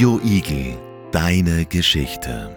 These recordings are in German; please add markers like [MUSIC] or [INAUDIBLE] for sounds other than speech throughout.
Radio Igel, deine Geschichte.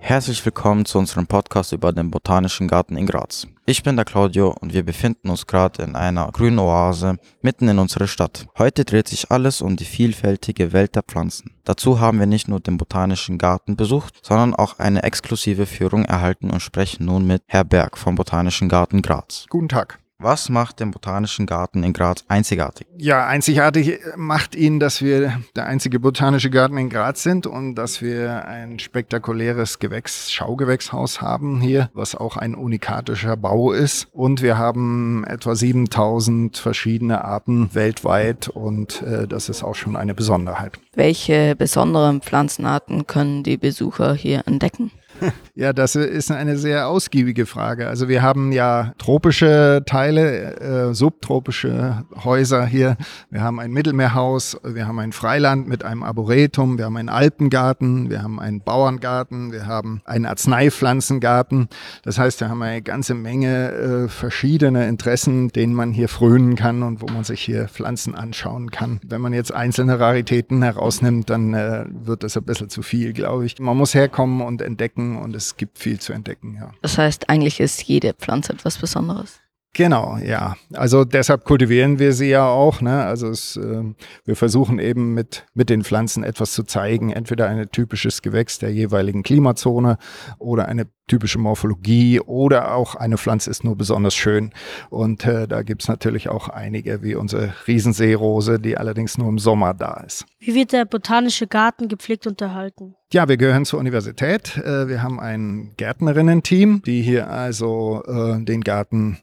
Herzlich willkommen zu unserem Podcast über den Botanischen Garten in Graz. Ich bin der Claudio und wir befinden uns gerade in einer grünen Oase mitten in unserer Stadt. Heute dreht sich alles um die vielfältige Welt der Pflanzen. Dazu haben wir nicht nur den Botanischen Garten besucht, sondern auch eine exklusive Führung erhalten und sprechen nun mit Herr Berg vom Botanischen Garten Graz. Guten Tag. Was macht den Botanischen Garten in Graz einzigartig? Ja, einzigartig macht ihn, dass wir der einzige botanische Garten in Graz sind und dass wir ein spektakuläres Gewächs, Schaugewächshaus haben hier, was auch ein unikatischer Bau ist. Und wir haben etwa 7000 verschiedene Arten weltweit und äh, das ist auch schon eine Besonderheit. Welche besonderen Pflanzenarten können die Besucher hier entdecken? [LAUGHS] Ja, das ist eine sehr ausgiebige Frage. Also wir haben ja tropische Teile, äh, subtropische Häuser hier. Wir haben ein Mittelmeerhaus, wir haben ein Freiland mit einem Arboretum, wir haben einen Alpengarten, wir haben einen Bauerngarten, wir haben einen Arzneipflanzengarten. Das heißt, wir haben eine ganze Menge äh, verschiedene Interessen, denen man hier frönen kann und wo man sich hier Pflanzen anschauen kann. Wenn man jetzt einzelne Raritäten herausnimmt, dann äh, wird das ein bisschen zu viel, glaube ich. Man muss herkommen und entdecken, und es gibt viel zu entdecken, ja. Das heißt, eigentlich ist jede Pflanze etwas Besonderes. Genau, ja. Also deshalb kultivieren wir sie ja auch. Ne? Also es, äh, wir versuchen eben mit, mit den Pflanzen etwas zu zeigen. Entweder ein typisches Gewächs der jeweiligen Klimazone oder eine typische Morphologie oder auch eine Pflanze ist nur besonders schön. Und äh, da gibt's natürlich auch einige, wie unsere Riesenseerose, die allerdings nur im Sommer da ist. Wie wird der botanische Garten gepflegt und erhalten? Ja, wir gehören zur Universität. Äh, wir haben ein Gärtnerinnen-Team, die hier also äh, den Garten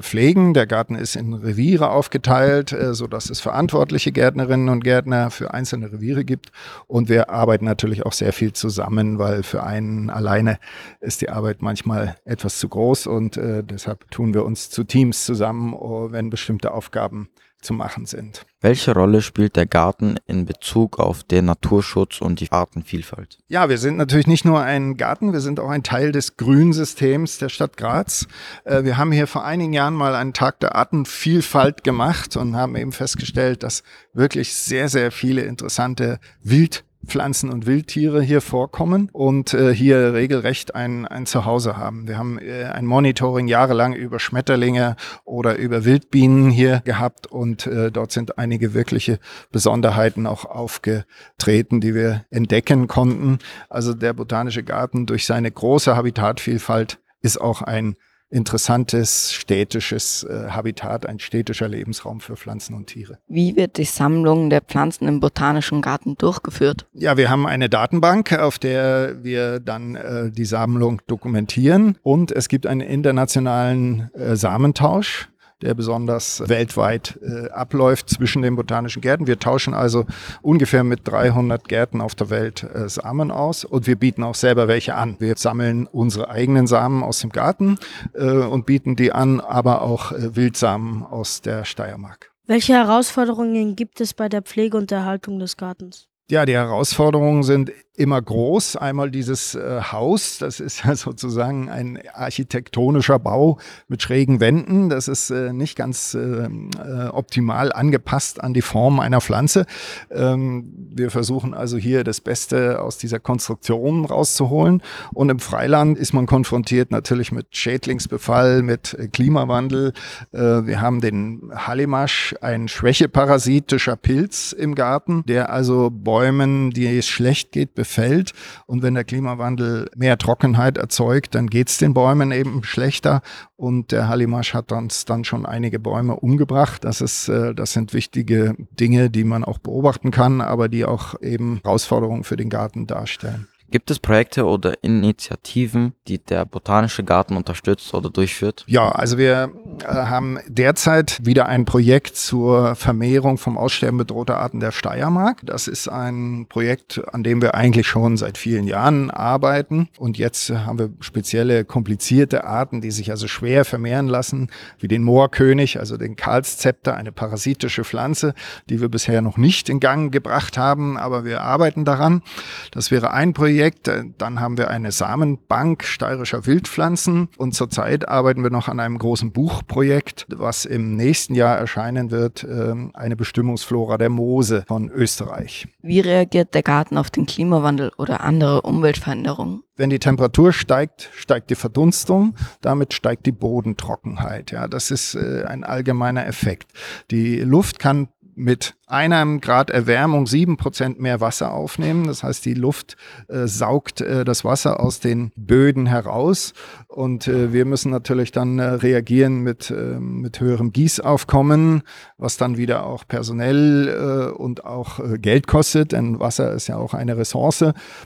pflegen. Der Garten ist in Reviere aufgeteilt, äh, so dass es verantwortliche Gärtnerinnen und Gärtner für einzelne Reviere gibt. Und wir arbeiten natürlich auch sehr viel zusammen, weil für einen alleine ist die Arbeit manchmal etwas zu groß und äh, deshalb tun wir uns zu Teams zusammen, oh, wenn bestimmte Aufgaben zu machen sind. Welche Rolle spielt der Garten in Bezug auf den Naturschutz und die Artenvielfalt? Ja, wir sind natürlich nicht nur ein Garten, wir sind auch ein Teil des Grünsystems der Stadt Graz. Äh, wir haben hier vor einigen Jahren mal einen Tag der Artenvielfalt gemacht und haben eben festgestellt, dass wirklich sehr, sehr viele interessante Wild Pflanzen und Wildtiere hier vorkommen und äh, hier regelrecht ein, ein Zuhause haben. Wir haben äh, ein Monitoring jahrelang über Schmetterlinge oder über Wildbienen hier gehabt und äh, dort sind einige wirkliche Besonderheiten auch aufgetreten, die wir entdecken konnten. Also der Botanische Garten durch seine große Habitatvielfalt ist auch ein interessantes städtisches äh, Habitat, ein städtischer Lebensraum für Pflanzen und Tiere. Wie wird die Sammlung der Pflanzen im Botanischen Garten durchgeführt? Ja, wir haben eine Datenbank, auf der wir dann äh, die Sammlung dokumentieren und es gibt einen internationalen äh, Samentausch der besonders weltweit äh, abläuft zwischen den botanischen Gärten. Wir tauschen also ungefähr mit 300 Gärten auf der Welt äh, Samen aus und wir bieten auch selber welche an. Wir sammeln unsere eigenen Samen aus dem Garten äh, und bieten die an, aber auch äh, Wildsamen aus der Steiermark. Welche Herausforderungen gibt es bei der Pflege und Erhaltung des Gartens? Ja, die Herausforderungen sind immer groß. Einmal dieses äh, Haus, das ist ja [LAUGHS] sozusagen ein architektonischer Bau mit schrägen Wänden. Das ist äh, nicht ganz äh, äh, optimal angepasst an die Form einer Pflanze. Ähm, wir versuchen also hier das Beste aus dieser Konstruktion rauszuholen. Und im Freiland ist man konfrontiert natürlich mit Schädlingsbefall, mit äh, Klimawandel. Äh, wir haben den Hallimasch, ein schwächeparasitischer Pilz im Garten, der also Bäumen, die es schlecht geht, befällt. Und wenn der Klimawandel mehr Trockenheit erzeugt, dann geht es den Bäumen eben schlechter. Und der Hallimasch hat uns dann schon einige Bäume umgebracht. Das ist, äh, das sind wichtige Dinge, die man auch beobachten kann, aber die auch eben Herausforderungen für den Garten darstellen. Gibt es Projekte oder Initiativen, die der Botanische Garten unterstützt oder durchführt? Ja, also wir haben derzeit wieder ein Projekt zur Vermehrung vom Aussterben bedrohter Arten der Steiermark. Das ist ein Projekt, an dem wir eigentlich schon seit vielen Jahren arbeiten. Und jetzt haben wir spezielle komplizierte Arten, die sich also schwer vermehren lassen, wie den Moorkönig, also den Karlszepter, eine parasitische Pflanze, die wir bisher noch nicht in Gang gebracht haben, aber wir arbeiten daran. Das wäre ein Projekt. Äh, Dann haben wir eine Samenbank steirischer Wildpflanzen und zurzeit arbeiten wir noch an einem großen Buchprojekt, was im nächsten Jahr erscheinen wird, ähm, eine Bestimmungsflora der Moose von Österreich. Wie reagiert der Garten auf den Klimawandel oder andere Umweltveränderungen? Wenn die Temperatur steigt, steigt die Verdunstung, damit steigt die Bodentrockenheit. Ja, das ist äh, ein allgemeiner Effekt. Die Luft kann mit einem Grad Erwärmung sieben Prozent mehr Wasser aufnehmen. Das heißt, die Luft äh, saugt äh, das Wasser aus den Böden heraus und äh, wir müssen natürlich dann äh, reagieren mit, äh, mit höherem Gießaufkommen, was dann wieder auch personell äh, und auch äh, Geld kostet, denn Wasser ist ja auch eine Ressource.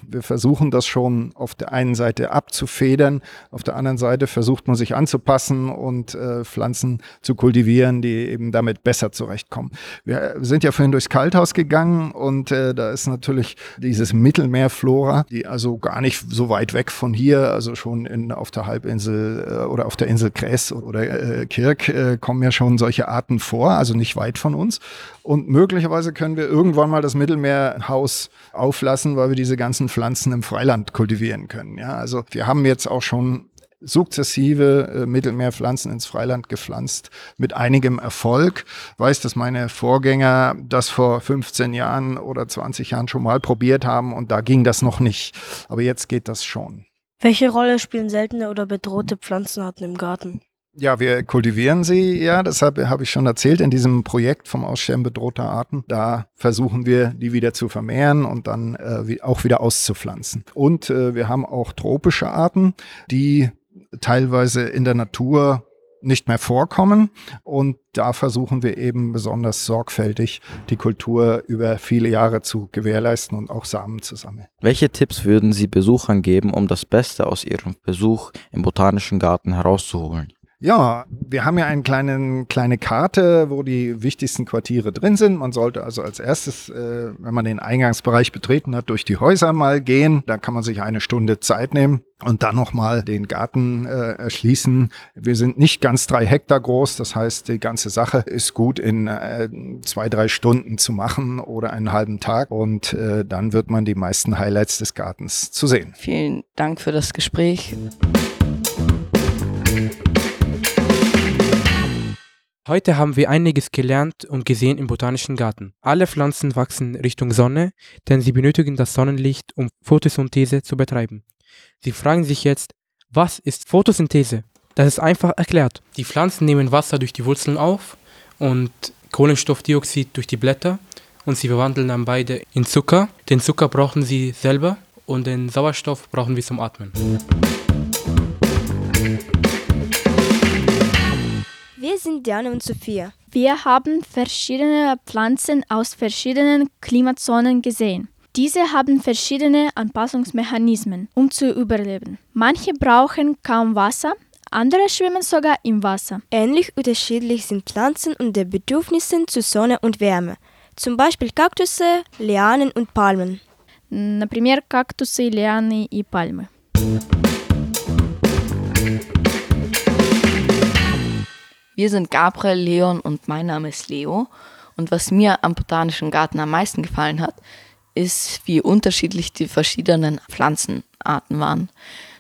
Wir versuchen das schon auf der einen Seite abzufedern, auf der anderen Seite versucht man sich anzupassen und Pflanzen zu kultivieren, die eben damit besser zurechtkommen. Wir sind ja vorhin durchs Kalthaus gegangen und äh, da ist natürlich dieses Mittelmeerflora, die also gar nicht so weit weg von hier, also schon in, auf der Halbinsel äh, oder auf der Insel Kress oder äh, Kirk äh, kommen ja schon solche Arten vor, also nicht weit von uns. Und möglicherweise können wir irgendwann mal das Mittelmeerhaus auflassen, weil wir diese ganzen Pflanzen im Freiland kultivieren können. Ja, also wir haben jetzt auch schon sukzessive äh, Mittelmeerpflanzen ins Freiland gepflanzt mit einigem Erfolg. Weiß, dass meine Vorgänger das vor 15 Jahren oder 20 Jahren schon mal probiert haben und da ging das noch nicht. Aber jetzt geht das schon. Welche Rolle spielen seltene oder bedrohte Pflanzenarten im Garten? Ja, wir kultivieren sie, ja, deshalb habe ich schon erzählt, in diesem Projekt vom Aussterben bedrohter Arten, da versuchen wir, die wieder zu vermehren und dann äh, auch wieder auszupflanzen. Und äh, wir haben auch tropische Arten, die teilweise in der Natur nicht mehr vorkommen. Und da versuchen wir eben besonders sorgfältig die Kultur über viele Jahre zu gewährleisten und auch Samen zu sammeln. Welche Tipps würden Sie Besuchern geben, um das Beste aus ihrem Besuch im Botanischen Garten herauszuholen? Ja, wir haben ja eine kleine, kleine Karte, wo die wichtigsten Quartiere drin sind. Man sollte also als erstes, äh, wenn man den Eingangsbereich betreten hat, durch die Häuser mal gehen. Da kann man sich eine Stunde Zeit nehmen und dann nochmal den Garten äh, erschließen. Wir sind nicht ganz drei Hektar groß, das heißt, die ganze Sache ist gut in äh, zwei, drei Stunden zu machen oder einen halben Tag und äh, dann wird man die meisten Highlights des Gartens zu sehen. Vielen Dank für das Gespräch. Heute haben wir einiges gelernt und gesehen im Botanischen Garten. Alle Pflanzen wachsen Richtung Sonne, denn sie benötigen das Sonnenlicht, um Photosynthese zu betreiben. Sie fragen sich jetzt, was ist Photosynthese? Das ist einfach erklärt. Die Pflanzen nehmen Wasser durch die Wurzeln auf und Kohlenstoffdioxid durch die Blätter und sie verwandeln dann beide in Zucker. Den Zucker brauchen sie selber und den Sauerstoff brauchen wir zum Atmen. sind Diane und Sophia. Wir haben verschiedene Pflanzen aus verschiedenen Klimazonen gesehen. Diese haben verschiedene Anpassungsmechanismen, um zu überleben. Manche brauchen kaum Wasser, andere schwimmen sogar im Wasser. Ähnlich unterschiedlich sind Pflanzen und der Bedürfnissen zu Sonne und Wärme. Zum Beispiel Kaktusse, Lianen und Palmen. Например, кактусы, лианы и пальмы. Wir sind Gabriel, Leon und mein Name ist Leo. Und was mir am Botanischen Garten am meisten gefallen hat, ist, wie unterschiedlich die verschiedenen Pflanzenarten waren.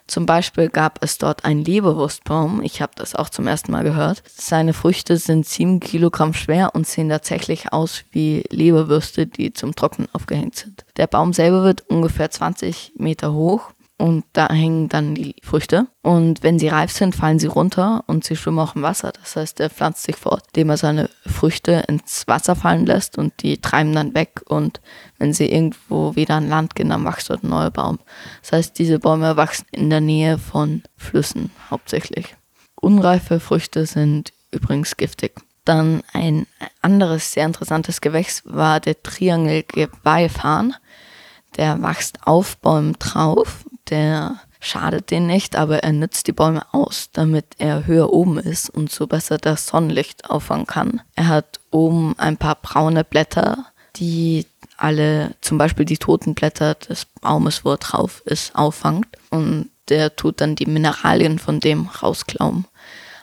Zum Beispiel gab es dort einen Leberwurstbaum. Ich habe das auch zum ersten Mal gehört. Seine Früchte sind sieben Kilogramm schwer und sehen tatsächlich aus wie Leberwürste, die zum Trocknen aufgehängt sind. Der Baum selber wird ungefähr 20 Meter hoch und da hängen dann die Früchte. Und wenn sie reif sind, fallen sie runter und sie schwimmen auch im Wasser. Das heißt, er pflanzt sich fort, indem er seine Früchte ins Wasser fallen lässt und die treiben dann weg. Und wenn sie irgendwo wieder an Land gehen, dann wächst dort ein neuer Baum. Das heißt, diese Bäume wachsen in der Nähe von Flüssen hauptsächlich. Unreife Früchte sind übrigens giftig. Dann ein anderes sehr interessantes Gewächs war der Triangelgeweihfarn. Der wächst auf Bäumen drauf der schadet den nicht, aber er nützt die Bäume aus, damit er höher oben ist und so besser das Sonnenlicht auffangen kann. Er hat oben ein paar braune Blätter, die alle, zum Beispiel die toten Blätter des Baumes, wo er drauf ist, auffangt und der tut dann die Mineralien von dem rausklauen.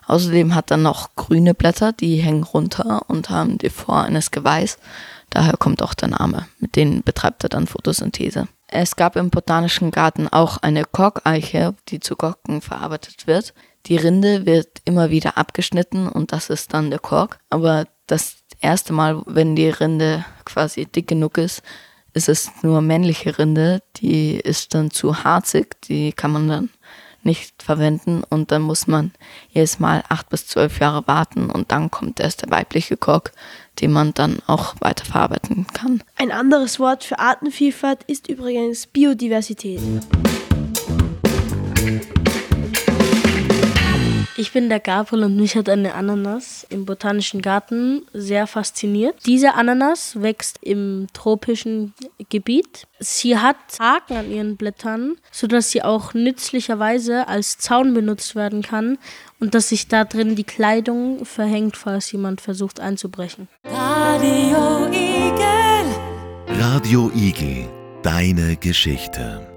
Außerdem hat er noch grüne Blätter, die hängen runter und haben die Form eines Geweihs. Daher kommt auch der Name. Mit denen betreibt er dann Photosynthese. Es gab im Botanischen Garten auch eine Korkeiche, die zu Korken verarbeitet wird. Die Rinde wird immer wieder abgeschnitten und das ist dann der Kork. Aber das erste Mal, wenn die Rinde quasi dick genug ist, ist es nur männliche Rinde. Die ist dann zu harzig, die kann man dann nicht verwenden und dann muss man jedes Mal acht bis zwölf Jahre warten und dann kommt erst der weibliche Kork, den man dann auch weiterverarbeiten kann. Ein anderes Wort für Artenvielfalt ist übrigens Biodiversität. Ich bin der Gabriel und mich hat eine Ananas im Botanischen Garten sehr fasziniert. Diese Ananas wächst im tropischen Gebiet. Sie hat Haken an ihren Blättern, sodass sie auch nützlicherweise als Zaun benutzt werden kann und dass sich da drin die Kleidung verhängt, falls jemand versucht einzubrechen. Radio Igel, deine Geschichte.